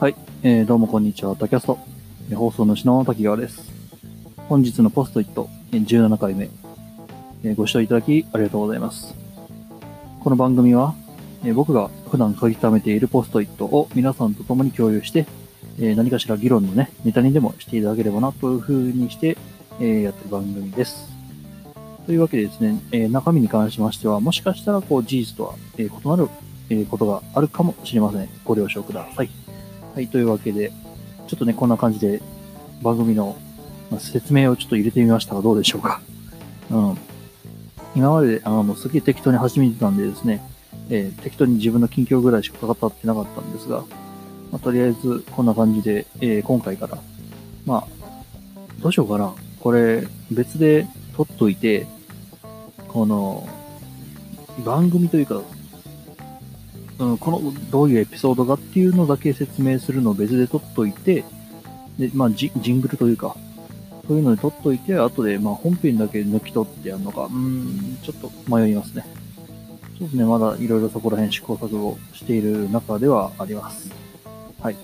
はい、えー、どうもこんにちは、タキャスト。え放送主の滝川です。本日のポストイット17回目、えーご視聴いただきありがとうございます。この番組は、えー僕が普段書き溜めているポストイットを皆さんと共に共有して、えー何かしら議論のね、ネタにでもしていただければなという風にして、えーやってる番組です。というわけでですね、え中身に関しましては、もしかしたらこう事実とは、え異なる、えことがあるかもしれません。ご了承ください。はい、というわけで、ちょっとね、こんな感じで番組の説明をちょっと入れてみましたが、どうでしょうか。うん。今まで、あの、すげえ適当に始めてたんでですね、えー適当に自分の近況ぐらいしか語ってなかったんですが、まあ、とりあえずこんな感じで、えー今回から、まあ、どうしようかな。これ、別で撮っといて、この、番組というか、うん、この、どういうエピソードかっていうのだけ説明するのを別で撮っといて、で、まあ、ジジングルというか、そういうので撮っといて、後で、まあ、本編だけ抜き取ってやるのか、うん、ちょっと迷いますね。ちょっとね、まだいろいろそこら辺試行錯誤している中ではあります。はい。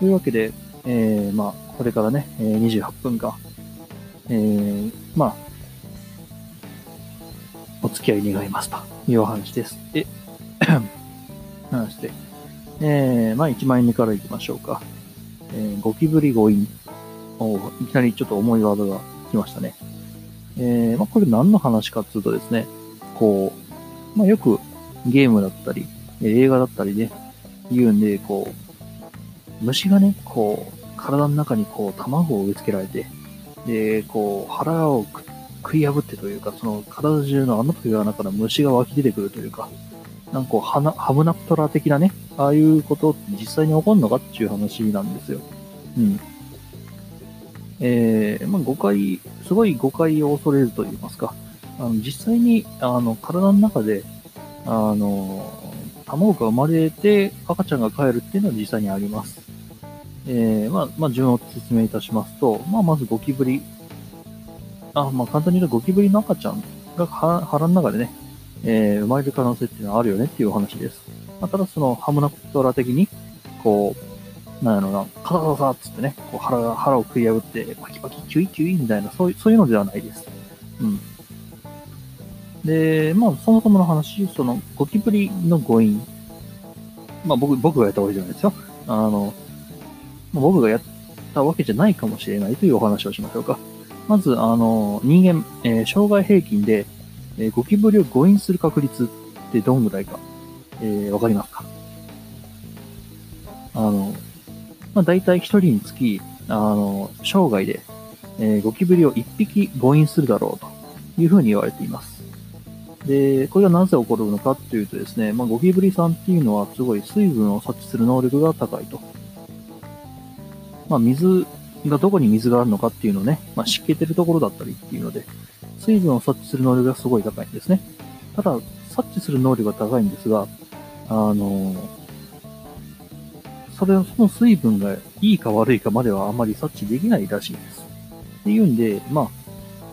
というわけで、えー、まあ、これからね、え28分間、えー、まあ、お付き合い願いますというお話です。で、話して、えー、まあ、1万円目からいきましょうか。えー、ゴキブリゴイン。おいきなりちょっと重いワードが来ましたね。えー、まあ、これ何の話かっていうとですね、こう、まあ、よくゲームだったり、映画だったりで言うんで、こう、虫がね、こう、体の中にこう、卵を植え付けられて、で、こう、腹を食い破ってというか、その体中の穴という穴から虫が湧き出てくるというか、なんかこう、ハナハムナプトラ的なね、ああいうことって実際に起こるのかっていう話なんですよ。うん。えー、まあ誤解、すごい誤解を恐れると言いますか、あの実際に、あの、体の中で、あの、卵が生まれて赤ちゃんが帰るっていうのは実際にあります。えー、まあ、まあ、順を説明いたしますと、まあ、まずゴキブリ。あ、まあ、簡単に言うとゴキブリの赤ちゃんが腹の中でね、えー生まれる可能性っていうのはあるよねっていうお話です。まあ、ただそのハムナプトラ的に、こう、なんやろな、カタカタカタっつってね、こう腹が、腹を食い破って、パキパキ、キュイキュイみたいな、そういう、そういうのではないです。うん。で、まあ、そもそもの話、その、ゴキブリの誤飲。まあ、僕、僕がやったわけじゃないですよ。あの、僕がやったわけじゃないかもしれないというお話をしましょうか。まず、あの、人間、えー生涯平均で、えーゴキブリを誤飲する確率ってどんぐらいか、えーわかりますか？あの、まあ、大体一人につき、あの、生涯で、えーゴキブリを一匹誤飲するだろうというふうに言われています。で、これがなぜ起こるのかっていうとですね、まあ、ゴキブリさんっていうのはすごい水分を察知する能力が高いと。まあ、水がどこに水があるのかっていうのをね、まあ、湿気てるところだったりっていうので、水分を察知する能力がすごい高いんですね。ただ、察知する能力が高いんですが、あのそれを、その水分がいいか悪いかまではあまり察知できないらしいです。っていうんで、まあ、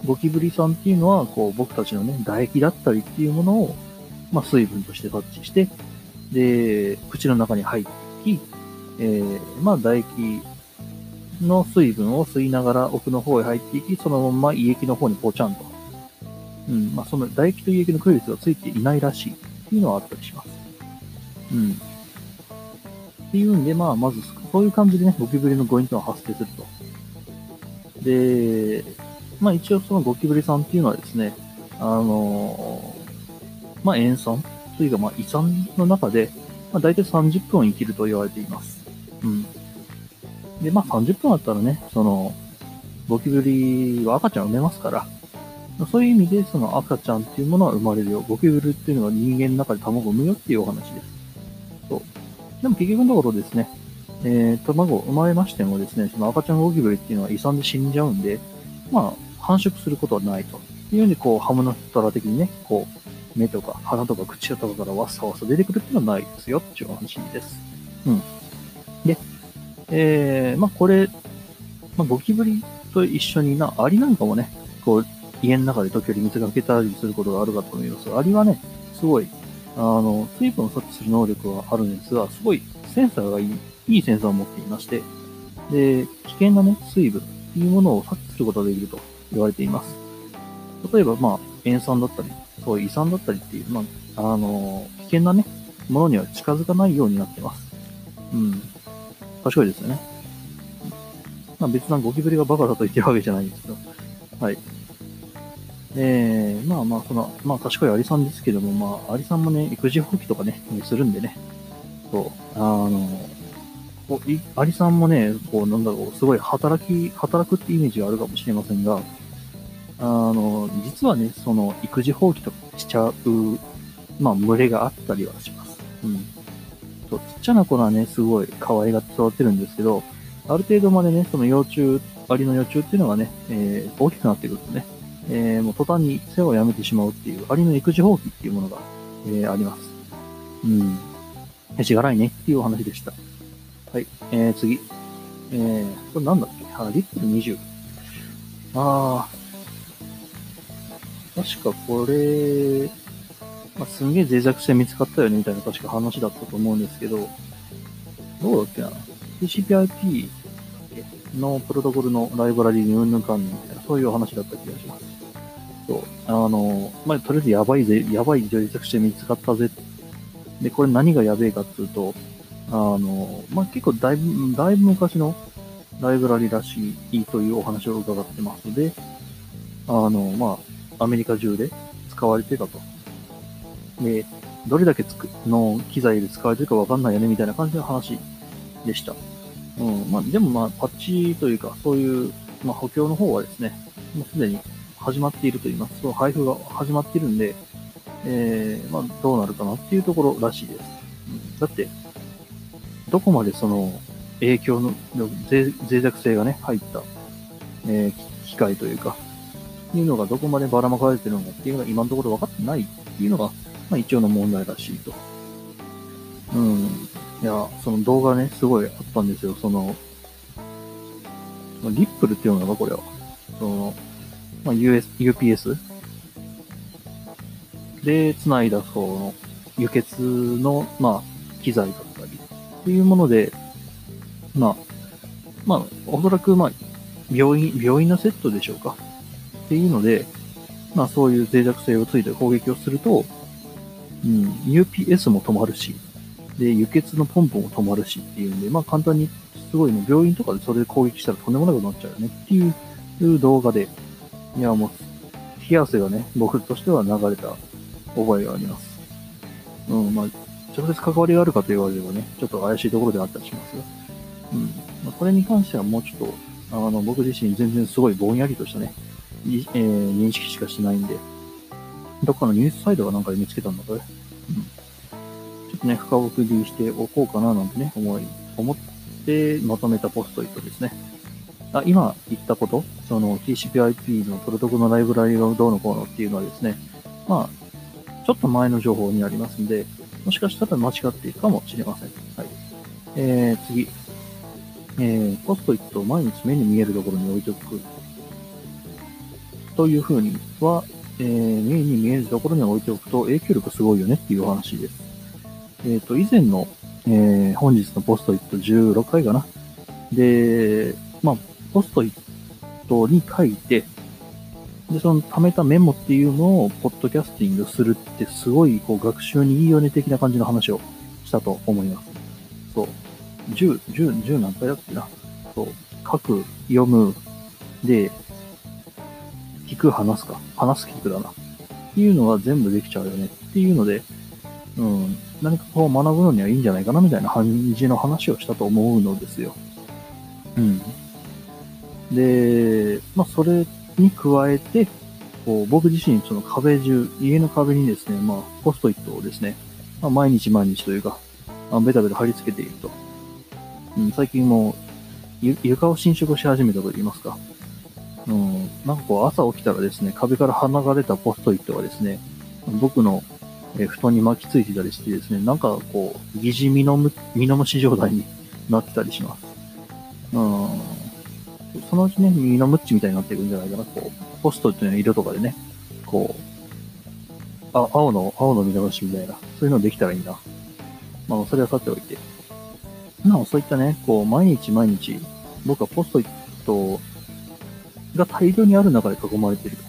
ゴキブリさんっていうのは、こう、僕たちのね、唾液だったりっていうものを、まあ、水分として察知して、で、口の中に入っていき、えー、まあ、唾液の水分を吸いながら奥の方へ入っていき、そのまま胃液の方にポチャンと。うん、まあ、その唾液と胃液の区別がついていないらしいっていうのはあったりします。うん。っていうんで、まあ、まず、そういう感じでね、ゴキブリの誤飲というのは発生すると。で、まあ一応そのゴキブリさんっていうのはですね、あのまあ塩酸というかまあ胃酸の中で、まあ大体30分生きると言われています。うん。で、まあ30分あったらね、その、ゴキブリは赤ちゃん産めますから、そういう意味でその赤ちゃんっていうものは生まれるよ。ゴキブリっていうのは人間の中で卵を産むよっていうお話です。そう。でも結局のところですね、えー、卵を生まれましてもですね、その赤ちゃんゴキブリっていうのは胃酸で死んじゃうんで、まあ、繁殖することはないと。いうので、こう、ハムナプトラ的にね、こう、目とか鼻とか口とかからわっさわっさ出てくるっていうのはないですよっていうお話です。うん。で、えー、まあこれ、まあゴキブリと一緒にな、アリなんかもね、こう、家の中で時折水がけたりすることがあるかと思います。アリはね、すごい、あの、水分を察知する能力はあるんですが、すごいセンサーがいいいいセンサーを持っていまして、で、危険なね、水分っていうものを察知することができると言われています。例えば、まあ、塩酸だったり、そういう胃酸だったりっていう、まあ、あの、危険なね、ものには近づかないようになってます。うん。賢いですよね。まあ別なゴキブリがバカだと言ってるわけじゃないんですけど。はい。えー、まあまあ、その、まあ賢いアリさんですけども、まあ、アリさんもね、育児放棄とかね、するんでね。そう、あの、こうアリさんもね、こう、なんだろう、すごい働き、働くってイメージがあるかもしれませんが、あの、実はね、その、育児放棄とかしちゃう、まあ、群れがあったりはします。うん。そう、ちっちゃな子はね、すごい可愛がって育ってるんですけど、ある程度までね、その幼虫、アリの幼虫っていうのがね、えー、大きくなってくるとね、えー、もう途端に世話をやめてしまうっていう、アリの育児放棄っていうものが、えー、あります。うん。へしがらいねっていうお話でした。はい、えー、次。えー、これなんだっけ？あ、リップル20。あー、確かこれ、まあ、すんげえ脆弱性見つかったよねみたいな確か話だったと思うんですけど、どうだっけな ?TCPIP のプロトコルのライブラリにうんぬんかんぬんみたいな、そういう話だった気がします。そう。あの、まあ、とりあえずやばいぜ、やばい脆弱性見つかったぜ。で、これ何がやべえかっていうと、あの、まあ、結構だいぶ、だいぶ昔のライブラリらしいというお話を伺ってますので、あの、まあ、アメリカ中で使われてたと。で、どれだけつくの機材で使われてるかわかんないよねみたいな感じの話でした。うん。まあ、でもまあ、パッチというか、そういう、まあ、補強の方はですね、もうすでに始まっていると言います。その配布が始まっているんで、えー、まあ、どうなるかなっていうところらしいです。うん、だって、どこまでその影響の脆弱性がね、入った、えー、機械というか、いうのがどこまでばらまかれてるのかっていうのが今のところ分かってないっていうのが、まあ一応の問題らしいと。うん。いや、その動画ね、すごいあったんですよ。その、リップルっていうのがこれは。その、まあ、US、UPS で繋いだその輸血の、まあ、機材だったりっていうもので、まあ、まあ、おそらく、まあ、病院、病院のセットでしょうか？っていうので、まあ、そういう脆弱性をついて攻撃をすると、うん、UPS も止まるし、で、輸血のポンプも止まるしっていうんで、まあ、簡単に、すごいね、病院とかでそれで攻撃したらとんでもなくなっちゃうよねっていう動画で、いや、もう、冷や汗がね、僕としては流れた覚えがあります。うん、まあ、直接関わりがあるかと言われればね、ちょっと怪しいところであったりしますが、うん。まあ、これに関してはもうちょっと、あの、僕自身全然すごいぼんやりとしたね、えー、認識しかしてないんで、どっかのニュースサイトがなんかで見つけたんだこれ。うん。とね、深送りしておこうかななんてね、思い、思ってまとめたポストイットですね。あ今言ったこと、その TCP/IP のプロトコルのライブラリがどうのこうのっていうのはですね、まあ、ちょっと前の情報になりますんで、もしかしたら間違っているかもしれません。はい。えー、次。えー、ポストイットを毎日目に見えるところに置いておく。というふうには、えー、目に見えるところに置いておくと影響力すごいよねっていう話です。えっ、ー、と、以前の、えー、本日のポストイット16回かな。で、まあ、ポストイットに書いて、で、その貯めたメモっていうのを、ポッドキャスティングするって、すごい、こう、学習にいいよね的な感じの話をしたと思います。そう。10、10、10何回だっけな。そう。書く、読む、で、聞く、話すか。話す、聞くだな。っていうのは全部できちゃうよねっていうので、うん、何かこう学ぶのにはいいんじゃないかなみたいな感じの話をしたと思うのですよ。うん。で、まあ、それに加えて、こう僕自身、その壁中、家の壁にですね、まあ、ポストイットをですね、まあ、毎日毎日というか、まあ、ベタベタ貼り付けていると。うん、最近もう、床を侵食し始めたと言いますか。うん、なんかこう、朝起きたらですね、壁から離れたポストイットがですね、僕のえ布団に巻きついてたりしてですね、なんかこう、疑似ミノム、ミノムシ状態になってたりします。うん。そのうちね、ミノムッチみたいになっていくんじゃないかな。こう、ポストっていうの色とかでね、こう、あ、青の、青のミノムシみたいな、そういうのできたらいいな。まあ、それはさておいて。まあそういったね、こう、毎日毎日、僕はポストイットが大量にある中で囲まれてると。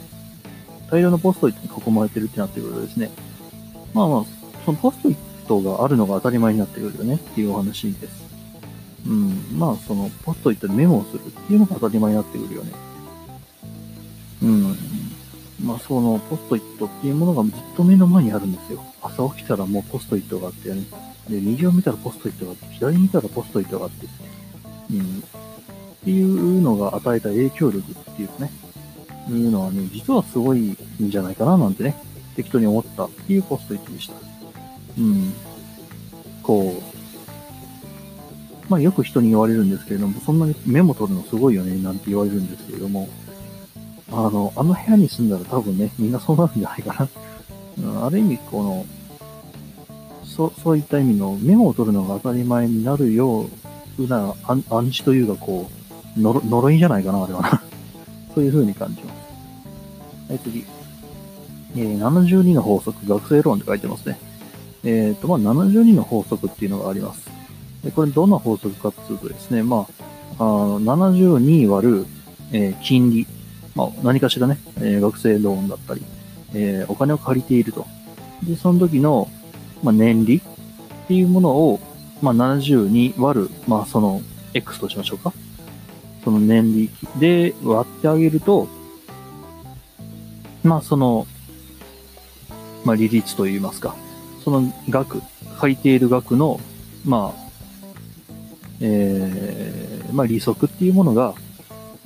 大量のポストイットに囲まれてるってなってくるとですね、まあまあ、そのポストイットがあるのが当たり前になってくるよねっていうお話です。うん、まあそのポストイットでメモをするっていうのが当たり前になってくるよね。うん。まあそのポストイットっていうものがずっと目の前にあるんですよ。朝起きたらもうポストイットがあってね。で、右を見たらポストイットがあって、左見たらポストイットがあって、うん。っていうのが与えた影響力っていうかね、いうのはね、実はすごいんじゃないかななんてね、適当に思ったっていうポストイットでした。うん。こう、まあよく人に言われるんですけれども、そんなにメモ取るのすごいよね、なんて言われるんですけれども、あの、あの部屋に住んだら多分ね、みんなそうなるんじゃないかな。ある意味、この、そそういった意味のメモを取るのが当たり前になるような暗示というか、こう、呪いじゃないかな、あれはな。そういう風に感じます。はい、次。えー、72の法則、学生論って書いてますね。えっ、ー、と、まあ、72の法則っていうのがあります。でこれどんな法則かっていうとですね、まあ、あ72割る、えー、金利。まあ、何かしらね、え、学生ローンだったり、え、お金を借りていると。で、その時の、まあ、年利っていうものを、まあ、72割る、まあ、その、X としましょうか。その年利で割ってあげると、まあ、その、まあ、利率といいますか、その額、借りている額の、まあ、えー、まあ、利息っていうものが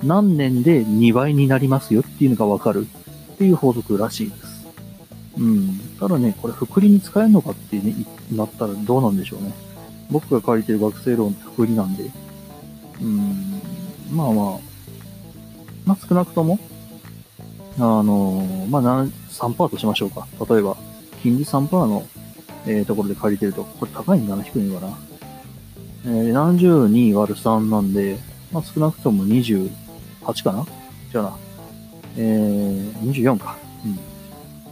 何年で2倍になりますよっていうのがわかるっていう法則らしいです。うん。ただね、これ、福利に使えるのかって、ね、なったらどうなんでしょうね。僕が借りてる学生ローンって福利なんで。うん。まあまあ、まあ少なくとも、あのまあ3%としましょうか。例えば、金利3%の、えー、ところで借りてると、これ高いんだな、低いのかな。えー、72割る3なんで、まあ少なくとも28かなじゃあな。えー、24か。うん。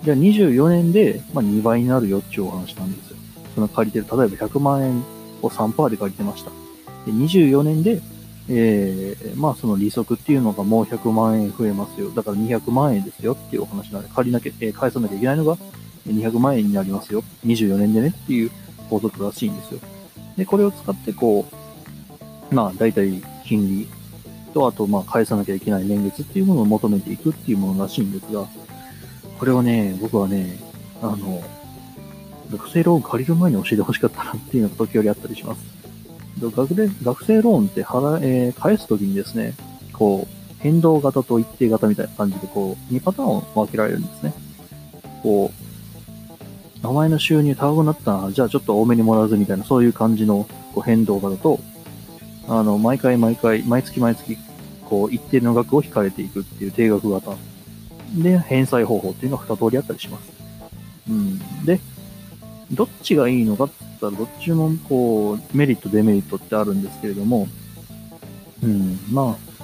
じゃあ24年で、まあ、2倍になるよっていうお話なんですよ。その借りてる、例えば100万円を3%で借りてました。で24年で、えー、まあその利息っていうのがもう100万円増えますよ。だから200万円ですよっていうお話なので、借りなきゃ、えー、返さなきゃいけないのが200万円になりますよ。24年でねっていう法則らしいんですよ。で、これを使ってこう、まあ大体金利と、あとまあ返さなきゃいけない年月っていうものを求めていくっていうものらしいんですが、これをね、僕はね、あの、学生ローン借りる前に教えてほしかったなっていうのが時折あったりします。学で学生ローンって払、えー、返すときにですね、こう、変動型と一定型みたいな感じで、こう、2パターンを分けられるんですね。こう、名前の収入高くなったな、じゃあちょっと多めにもらうぜみたいな、そういう感じのこう変動型と、あの、毎回毎回、毎月毎月、こう、一定の額を引かれていくっていう定額型。で、返済方法っていうのが2通りあったりします。うん。で、どっちがいいのかっったら、どっちもこう、メリット、デメリットってあるんですけれども、うん、まあ、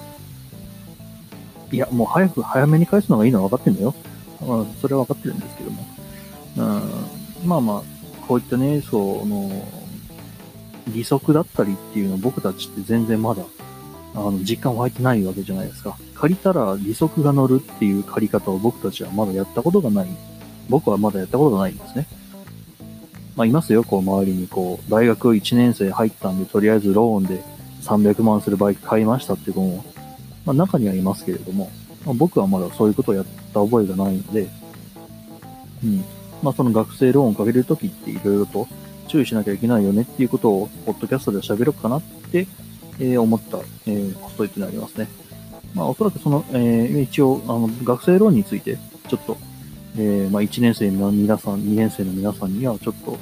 いや、もう早く、早めに返すのがいいのは分かってんだよ。まあ、それは分かってるんですけども。うん、まあまあ、こういったね、その、利息だったりっていうの僕たちって全然まだ、あの、実感湧いてないわけじゃないですか。借りたら利息が乗るっていう借り方を僕たちはまだやったことがない。僕はまだやったことがないんですね。まあ、いますよ、こう、周りに、こう、大学1年生入ったんで、とりあえずローンで300万するバイク買いましたっていう子も、まあ、中にはいますけれども、まあ、僕はまだそういうことをやった覚えがないので、うん。まあ、その学生ローンをかけるときっていろいろと注意しなきゃいけないよねっていうことを、ポッドキャストで喋ろうかなって、えー、思った、えー、ポストイットになりますね。まあ、おそらくその、えー、一応、あの、学生ローンについて、ちょっと、えー、まあ、1年生の皆さん、2年生の皆さんにはちょっと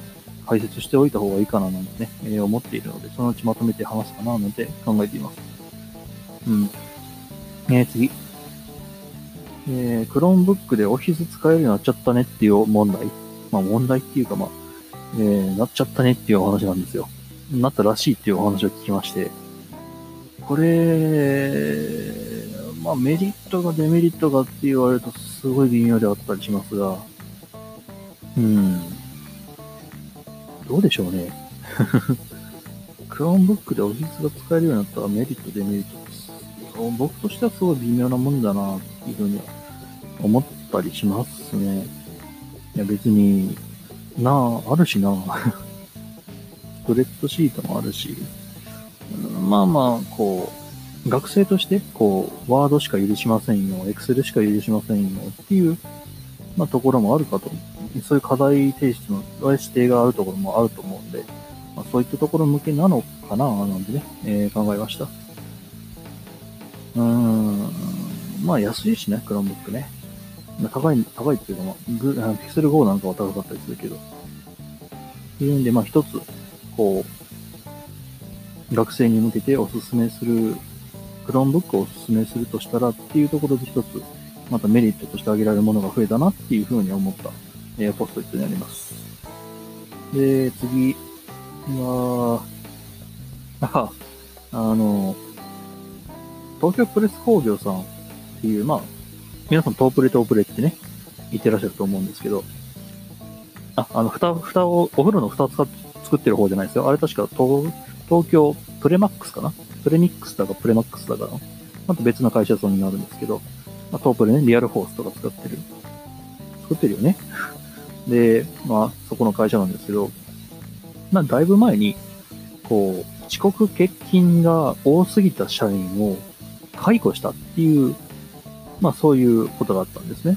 解説しておいた方がいいかななんてね、えー、思っているので、そのうちまとめて話すかななんて考えています。うん。えー、次。えー、クローンブックでオフィス使えるようになっちゃったねっていう問題。まあ問題っていうかまあ、えー、なっちゃったねっていうお話なんですよ。なったらしいっていうお話を聞きまして、これ、まあメリットがデメリットがって言われるとすごい微妙であったりしますが、うん。どうでしょうね。ク クローンブックでオフィスが使えるようになったらメリット、デメリット。僕としてはすごい微妙なもんだな、っていうふうには思ったりしますね。いや別に、なあ、あるしな。ストレッドシートもあるし、まあまあ、こう、学生として、こう、ワードしか許しませんよ、エクセルしか許しませんよっていう、まあ、ところもあるかと。そういう課題提出の指定があるところもあると思うんで、まあ、そういったところ向けなのかな、なんてね、えー、考えました。うーん、まあ安いしね、クロームブックね。高い、高いっていうか、まあ、グーグルピクセル5なんかは高かったりするけど。っていうんで、まあ一つ、こう、学生に向けておすすめする、クロームブックをおすすめするとしたらっていうところで一つ、またメリットとして挙げられるものが増えたなっていうふうに思った、えー、ポストイットになります。で、次は、あ、あの、東京プレス工業さんっていう、まあ、皆さんトープレトープレってね、言ってらっしゃると思うんですけど、あ、あの、蓋、蓋を、お風呂の蓋を使って作ってる方じゃないですよ。あれ確か東、東京プレマックスかなプレミックスだかプレマックスだかなまた別の会社さんになるんですけど、まあ、トープレね、リアルフォースとか使ってる。作ってるよね。で、まあ、そこの会社なんですけど、まあ、だいぶ前に、こう、遅刻欠勤が多すぎた社員を解雇したっていうまあそういうことがあったんですね。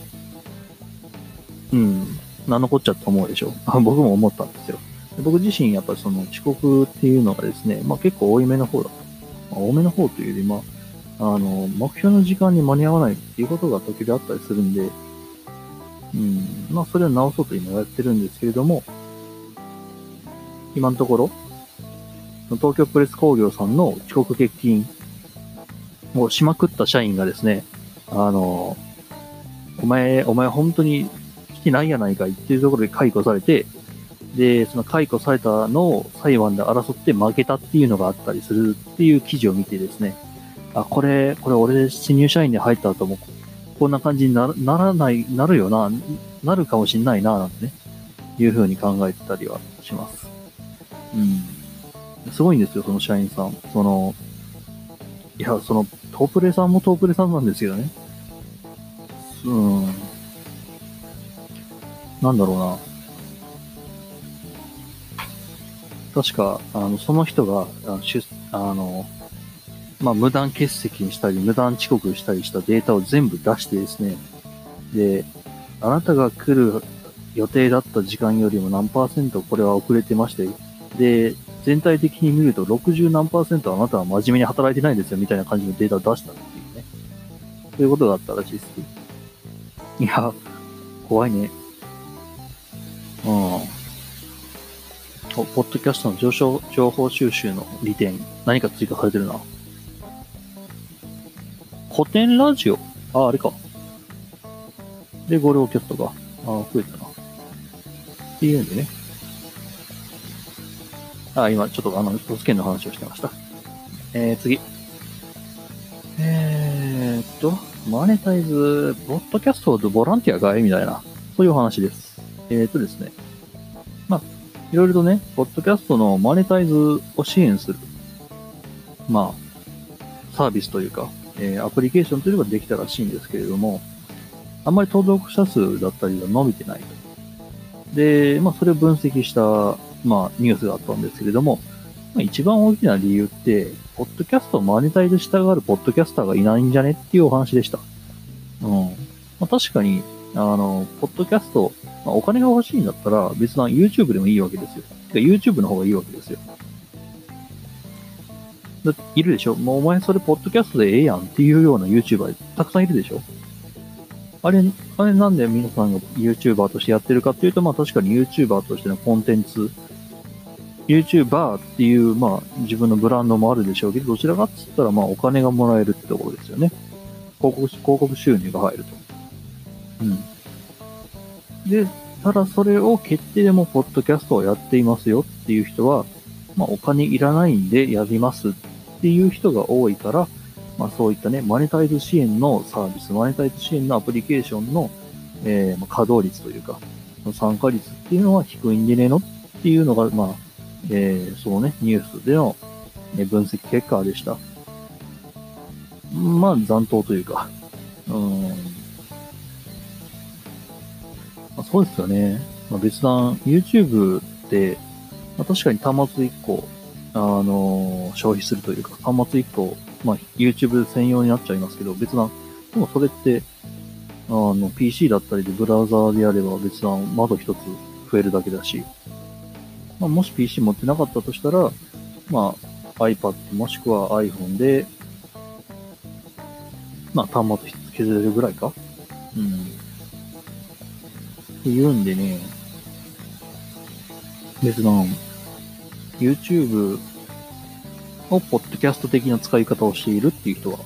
うん。何のこっちゃと思うでしょ。僕も思ったんですよ。僕自身やっぱりその遅刻っていうのがですね、まあ結構多いめの方だと。まあ、多めの方というより、まあ、あの、目標の時間に間に合わないっていうことが時々あったりするんで、うん、まあそれを直そうと今やってるんですけれども、今のところ、東京プレス工業さんの遅刻欠勤をしまくった社員がですね、あの、お前、お前本当に来てないやないかいっていうところで解雇されて、で、その解雇されたのを裁判で争って負けたっていうのがあったりするっていう記事を見てですね、あ、これ、これ俺新入社員で入った後も、こんな感じになならない、なるよな、なるかもしんないな、なんてね、いうふうに考えてたりはします。うん。すごいんですよ、その社員さん。その、いや、その、トープレさんもトープレさんなんですけどね。うん。なんだろうな。確か、あの、その人が、ああの、まあ、無断欠席にしたり、無断遅刻したりしたデータを全部出してですね、で、あなたが来る予定だった時間よりも何パーセントこれは遅れてまして、で、全体的に見ると60何パーセントあなたは真面目に働いてないんですよみたいな感じのデータを出したっていうね。そういうことがあったらしいです。いや、怖いね。うん。ポッドキャストの上昇情報収集の利点、何か追加されてるな。古典ラジオ？あ、あれか。で、ゴルオキャストが、あ、増えたな。っていうんでね。あ、今、ちょっとあの、都府県の話をしてました。えー、次。えーっと、マネタイズ、ポッドキャストでボランティアがい？みたいな、そういうお話です。えー、とですね。いろいろとね、ポッドキャストのマネタイズを支援する、まあ、サービスというか、えー、アプリケーションというのができたらしいんですけれども、あんまり登録者数だったりが伸びてないと。で、まあ、それを分析した、まあ、ニュースがあったんですけれども、まあ、一番大きな理由って、ポッドキャストをマネタイズしたがるポッドキャスターがいないんじゃねっていうお話でした。うん。まあ、確かに、あの、ポッドキャスト、まあ、お金が欲しいんだったら別な YouTube でもいいわけですよ。てか YouTube の方がいいわけですよ。だいるでしょ？もうお前それポッドキャストでええやんっていうような YouTuber たくさんいるでしょ？あれ、あれなんで皆さんが YouTuber としてやってるかっていうと、まあ確かに YouTuber としてのコンテンツ YouTuber っていう、まあ、自分のブランドもあるでしょうけど、どちらかっつったら、まあ、お金がもらえるってところですよね。広告、広告収入が入ると。うん。で、ただそれを決定でも、ポッドキャストをやっていますよっていう人は、まあ、お金いらないんでやりますっていう人が多いから、まあ、そういったね、マネタイズ支援のサービス、マネタイズ支援のアプリケーションの、えー、稼働率というか、参加率っていうのは低いんでねのっていうのが、まあ、えー、そのね、ニュースでの分析結果でした。まあ、残党というか、うん。まあ、そうですよね。まあ、別段、YouTube って、まあ、確かに端末1個、あのー、消費するというか、端末1個、まあ、YouTube 専用になっちゃいますけど、別段、でもそれって、あの、PC だったりでブラウザーであれば別段窓一つ増えるだけだし、まあ、もし PC 持ってなかったとしたら、まあ、iPad もしくは iPhone で、まあ、端末削れるぐらいかうん。言うんでね、別段、YouTube をポッドキャスト的な使い方をしているっていう人は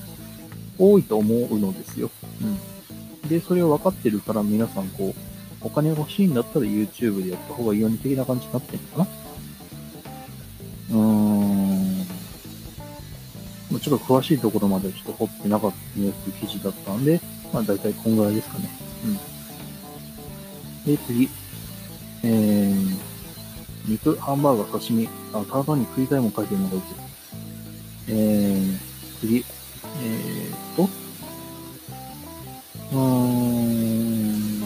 多いと思うのですよ。うん。で、それを分かってるから皆さんこう、お金欲しいんだったら YouTube でやった方がいいように的な感じになってるのかなうーん。ちょっと詳しいところまではちょっと掘ってなかったニュース記事だったんで、まあ大体こんぐらいですかね。うん。で、次。えー、肉、ハンバーガー、刺身。あ、ただに食いたいもん書いてるのがうち。えー、次。えーと、うーん、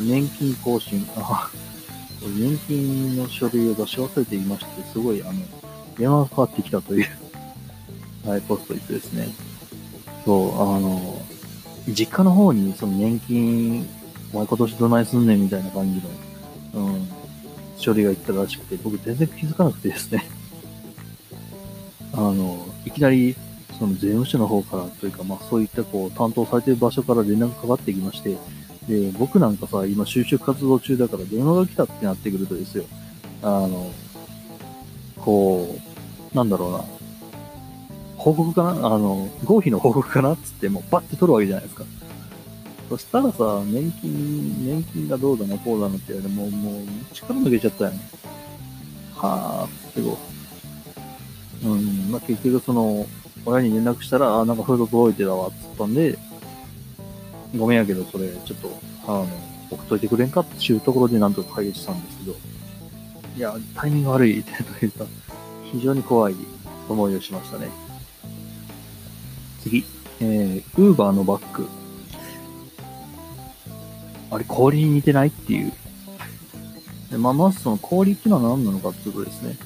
年金更新。あ、年金の書類を出し忘れていまして、すごい、あの、電話がかかってきたという はい、ポストイットですね。そう、あの、実家の方に、その年金、お前今年どないすんねんみたいな感じの、うん、処理が行ったらしくて、僕全然気づかなくてですね。あの、いきなり、その税務署の方からというか、まあそういったこう担当されてる場所から連絡かかってきまして、で、僕なんかさ、今就職活動中だから電話が来たってなってくるとですよ、あの、こう、なんだろうな、報告かな？あの、合否の報告かな？つってもうバッて取るわけじゃないですか。そしたらさ、年金、年金がどうだな、こうだなって言われて、もう、もう、力抜けちゃったよね。はぁ、ってこう。うん、まあ、結局その、親に連絡したら、あ、なんか封筒届いてたわ、つったんで、ごめんやけど、それ、ちょっと、あの、送っといてくれんかっていうところでなんとか解決したんですけど、いや、タイミング悪いってというか、非常に怖い思いをしましたね。次、えー、ウーバーのバッグ。あれ、氷に似てないっていう。でまあ、まずその氷っていうのは何なのかっていうとですね、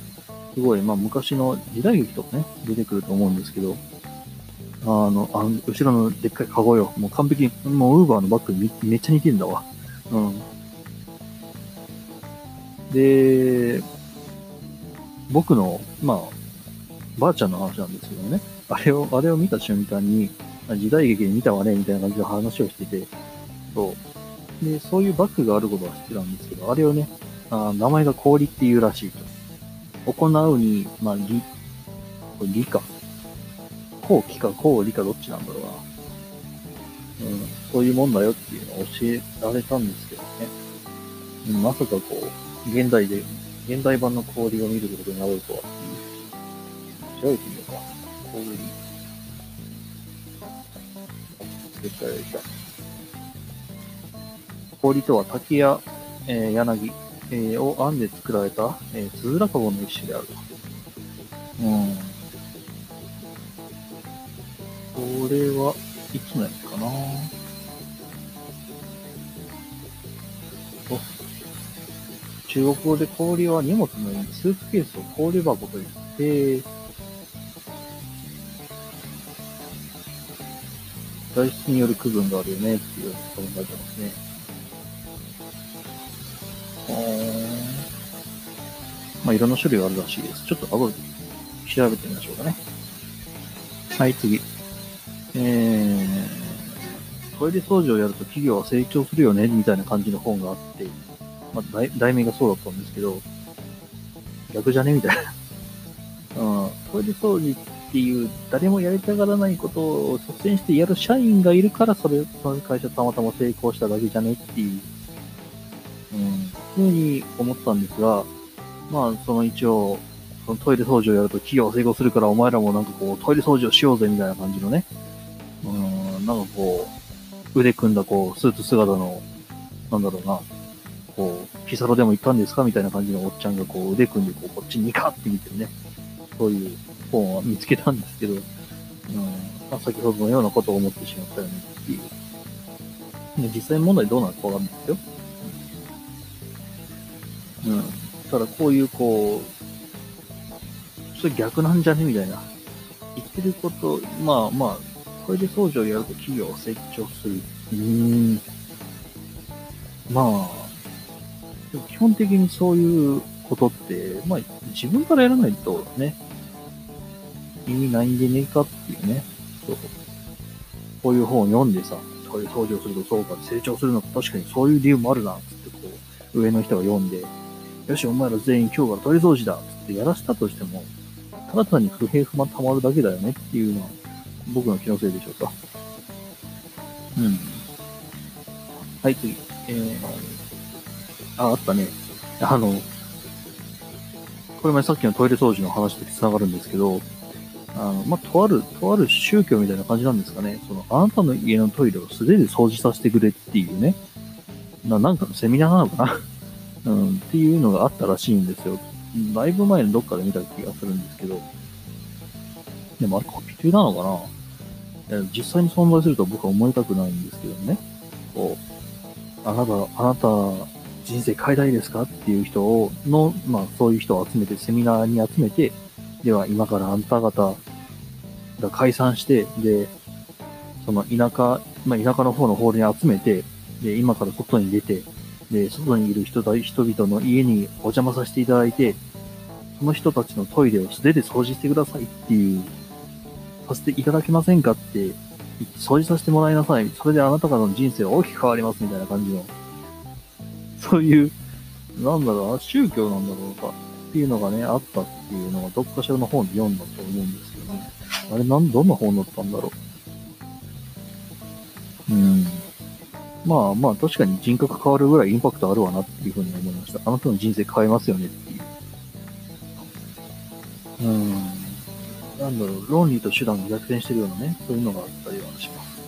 すごい、まあ、昔の時代劇とかね、出てくると思うんですけど、あの、あの後ろのでっかいカゴよ。もう完璧に、もうウーバーのバッグにめっちゃ似てんだわ。うん。で、僕の、まあ、ばあちゃんの話なんですけどね。あれを、あれを見た瞬間に、時代劇で見たわね、みたいな感じの話をしてて、そう。で、そういうバッグがあることは知ってたんですけど、あれをね、あ名前が氷っていうらしいと。行うに、まあ、理、これ理か。こう、理か、こう、理か、どっちなんだろうな。うん、そういうもんだよっていうのを教えられたんですけどね。うん、まさかこう、現代で、現代版の氷を見ることになるとはっていう。調べてみようか。氷。絶対た。氷とは滝や、えー、柳、えー、を編んで作られた、えー、つづらかごの一種である。うん。これはいつのやつかなお中国語で氷は荷物のようにスーツケースを氷箱と言って、材質による区分があるよねっていうことに書いてますね。まあ、いろんな種類があるらしいです。ちょっと後で調べてみましょうかね。はい、次。えー、トイレ掃除をやると企業は成長するよね、みたいな感じの本があって、まあ、題題名がそうだったんですけど、逆じゃねみたいな。うん、トイレ掃除っていう、誰もやりたがらないことを率先してやる社員がいるから、それ、その会社たまたま成功しただけじゃねっていう、うん、ふうに思ったんですが、まあ、その一応、そのトイレ掃除をやると企業は成功するから、お前らもなんかこう、トイレ掃除をしようぜみたいな感じのね、うん、なんかこう、腕組んだこう、スーツ姿の、なんだろうな、こう、ピサロでも行ったんですかみたいな感じのおっちゃんがこう、腕組んでこう、こっちにカって見てるね。そういう本は見つけたんですけど、うんまあ、先ほどのようなことを思ってしまったよねっていう。で実際問題どうなるかわかんないですよ。うん。ただこういうこう、それ逆なんじゃねみたいな。言ってること、まあまあ、これで掃除をやると企業を成長する。うーん。まあ、でも基本的にそういうことって、まあ自分からやらないとね、意味ないんでねえかっていうね。そう。こういう本を読んでさ、こういう掃除をするとそうか、成長するのか、確かにそういう理由もあるな、つってこう、上の人が読んで、よし、お前ら全員今日からトイレ掃除だ、つってやらせたとしても、ただ単に不平不満溜まるだけだよねっていうのは、僕の気のせいでしょうか。うん。はい、次。えー、あ、あったね。あの、これ前さっきのトイレ掃除の話と繋がるんですけど、あの、まあ、とある、とある宗教みたいな感じなんですかね。その、あなたの家のトイレを素手で掃除させてくれっていうね。な、なんかのセミナーなのかなうん、っていうのがあったらしいんですよ。だいぶ前のどっかで見た気がするんですけど。でもあれコピペなのかな？実際に存在すると僕は思いたくないんですけどね。こう、あなた、あなた、人生変えたいですか？っていう人を、の、まあそういう人を集めて、セミナーに集めて、では今からあんた方が解散して、で、その田舎、まあ田舎の方のホールに集めて、で、今から外に出て、で、外にいる人だ人々の家にお邪魔させていただいて、その人たちのトイレを素手で掃除してくださいっていう、させていただけませんかって、掃除させてもらいなさい。それであなた方の人生は大きく変わりますみたいな感じの、そういう、なんだろう、宗教なんだろうかっていうのがね、あったっていうのがどっかしらの本で読んだと思うんですけどね。あれなん、どんな本だったんだろう。うん。まあまあ確かに人格変わるぐらいインパクトあるわなっていうふうに思いました。あなたの人生変えますよねっていう。うん。なんだろう、論理と手段が逆転してるようなね、そういうのがあったりはします。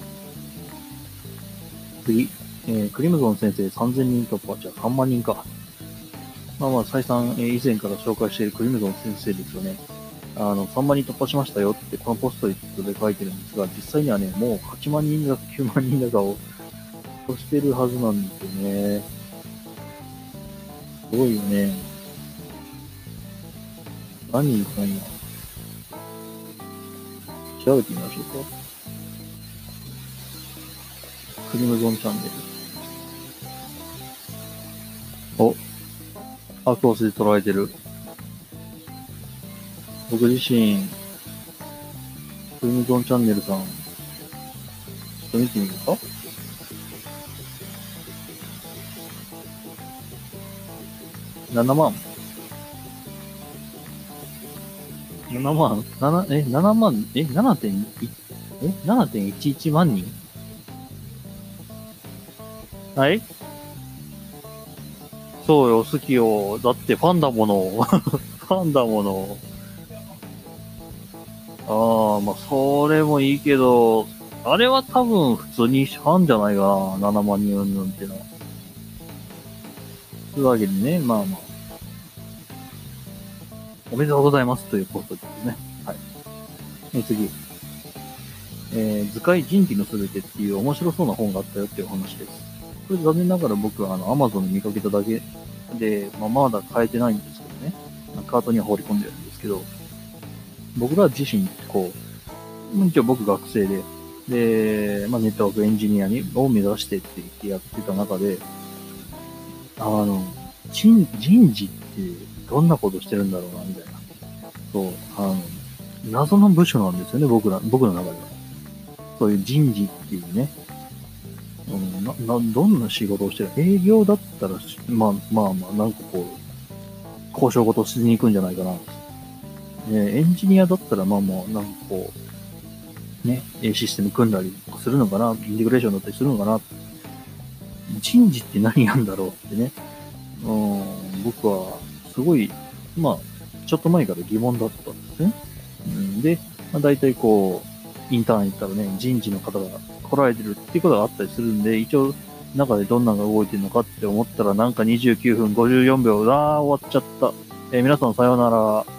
次。えー、クリムゾン先生3000人突破。じゃあ3万人か。まあまあ、再三、えー、以前から紹介しているクリムゾン先生ですよね。あの、3万人突破しましたよって、このポストイットで書いてるんですが、実際にはね、もう8万人だか9万人だかを越してるはずなんですよね。すごいよね。何人か今。調べてみましょうか。クリムゾンチャンネル。お、アクオスで捉えてる。僕自身、クリムゾンチャンネルさん、ちょっと見てみるか？7万。7万、7、え、7万、え、7.1、え、7.11万人？はい？そうよ、好きよ。だってファンだもの。ファンだも の。ああ、まあ、それもいいけど、あれは多分普通にファンじゃないかな。7万人うんぬんってのは。というわけでね、まあまあ。おめでとうございますということですね。はい。え次。えー、図解人気のすべてっていう面白そうな本があったよっていう話です。これ残念ながら僕はあの Amazon で見かけただけで、まあ、まだ変えてないんですけどね。カートには放り込んでるんですけど、僕ら自身、こう、一応僕学生で、で、まあ、ネットワークエンジニアにを目指してって言ってやってた中で、あの、人人事ってどんなことしてるんだろうな、みたいな。そう、あの、謎の部署なんですよね、僕ら、僕の中では。そういう人事っていうね。うん、な、な、どんな仕事をしてる？営業だったら、まあまあまあ、なんかこう、交渉事しに行くんじゃないかな。えエンジニアだったら、まあまあ、なんかこう、ね、システム組んだりするのかな、インテグレーションだったりするのかな。人事って何なんだろうってね。うん、僕は、すごい、まあ、ちょっと前から疑問だったんですね。うん、で、まあ、大体こう、インターン行ったらね、人事の方が来られてるっていうことがあったりするんで、一応、中でどんなのが動いてるのかって思ったら、なんか29分54秒、あー、終わっちゃった。えー、皆さんさようなら。